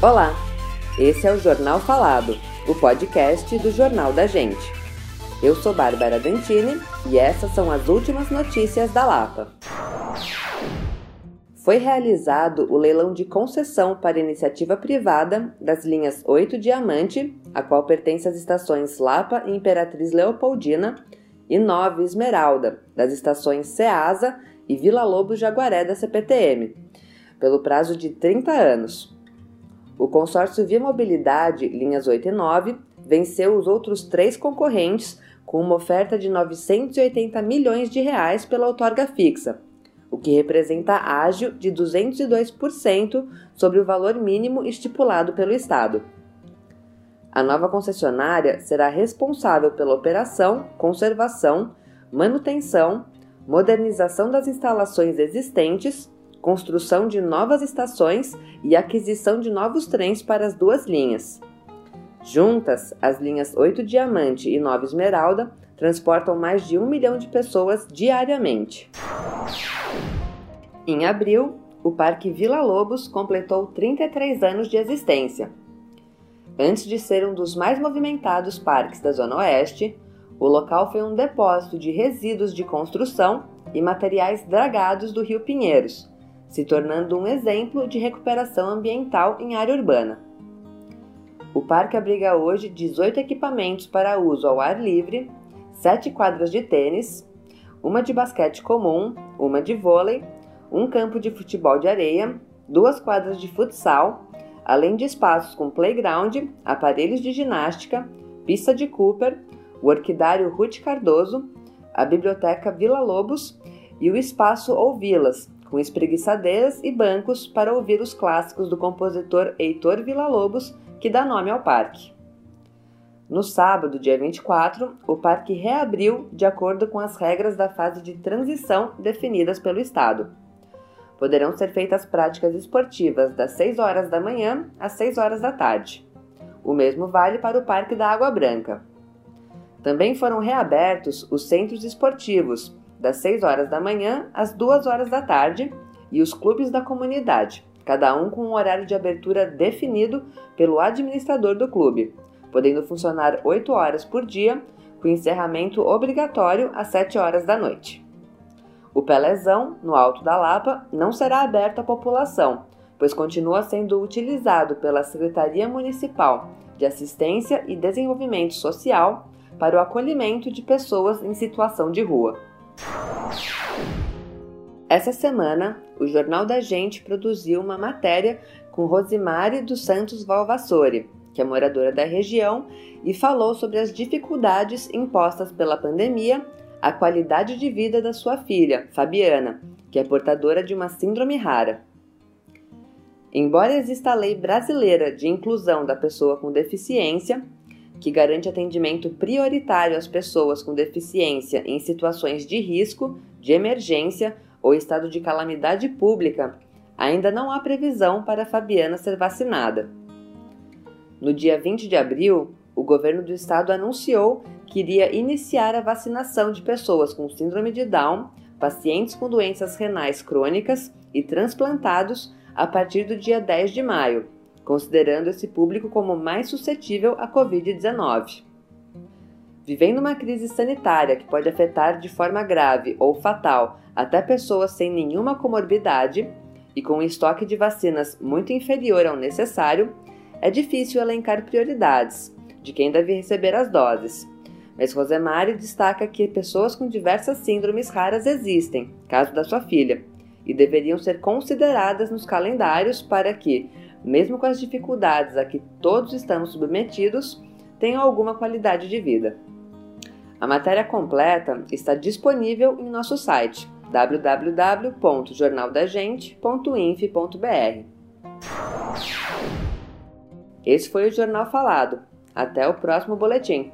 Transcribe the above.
Olá, esse é o Jornal Falado, o podcast do Jornal da Gente. Eu sou Bárbara Dantini e essas são as últimas notícias da Lapa. Foi realizado o leilão de concessão para iniciativa privada das linhas 8 Diamante, a qual pertence às estações Lapa e Imperatriz Leopoldina, e 9 Esmeralda, das estações Ceasa e Vila Lobos Jaguaré da CPTM, pelo prazo de 30 anos. O consórcio Via Mobilidade, linhas 8 e 9, venceu os outros três concorrentes com uma oferta de 980 milhões de reais pela outorga fixa, o que representa ágio de 202% sobre o valor mínimo estipulado pelo Estado. A nova concessionária será responsável pela operação, conservação, manutenção, modernização das instalações existentes construção de novas estações e aquisição de novos trens para as duas linhas. Juntas, as linhas 8 Diamante e 9 Esmeralda transportam mais de um milhão de pessoas diariamente. Em abril, o Parque Vila Lobos completou 33 anos de existência. Antes de ser um dos mais movimentados parques da Zona Oeste, o local foi um depósito de resíduos de construção e materiais dragados do Rio Pinheiros, se tornando um exemplo de recuperação ambiental em área urbana. O parque abriga hoje 18 equipamentos para uso ao ar livre, 7 quadras de tênis, uma de basquete comum, uma de vôlei, um campo de futebol de areia, duas quadras de futsal, além de espaços com playground, aparelhos de ginástica, pista de Cooper, o orquidário Ruth Cardoso, a biblioteca Vila Lobos e o espaço Ouvilas, com espreguiçadeiras e bancos para ouvir os clássicos do compositor Heitor Villa-Lobos, que dá nome ao parque. No sábado, dia 24, o parque reabriu de acordo com as regras da fase de transição definidas pelo Estado. Poderão ser feitas práticas esportivas das 6 horas da manhã às 6 horas da tarde. O mesmo vale para o Parque da Água Branca. Também foram reabertos os centros esportivos, das 6 horas da manhã às 2 horas da tarde, e os clubes da comunidade, cada um com um horário de abertura definido pelo administrador do clube, podendo funcionar 8 horas por dia, com encerramento obrigatório às 7 horas da noite. O Pelezão, no Alto da Lapa, não será aberto à população, pois continua sendo utilizado pela Secretaria Municipal de Assistência e Desenvolvimento Social para o acolhimento de pessoas em situação de rua. Essa semana, o Jornal da Gente produziu uma matéria com Rosimari dos Santos Valvassori, que é moradora da região, e falou sobre as dificuldades impostas pela pandemia à qualidade de vida da sua filha, Fabiana, que é portadora de uma síndrome rara. Embora exista a lei brasileira de inclusão da pessoa com deficiência, que garante atendimento prioritário às pessoas com deficiência em situações de risco, de emergência ou estado de calamidade pública, ainda não há previsão para Fabiana ser vacinada. No dia 20 de abril, o governo do estado anunciou que iria iniciar a vacinação de pessoas com síndrome de Down, pacientes com doenças renais crônicas e transplantados a partir do dia 10 de maio considerando esse público como mais suscetível à Covid-19. Vivendo uma crise sanitária que pode afetar de forma grave ou fatal até pessoas sem nenhuma comorbidade e com um estoque de vacinas muito inferior ao necessário, é difícil elencar prioridades de quem deve receber as doses. Mas Rosemary destaca que pessoas com diversas síndromes raras existem, caso da sua filha, e deveriam ser consideradas nos calendários para que, mesmo com as dificuldades a que todos estamos submetidos, tenham alguma qualidade de vida. A matéria completa está disponível em nosso site www.jornaldagente.inf.br. Esse foi o Jornal Falado. Até o próximo boletim.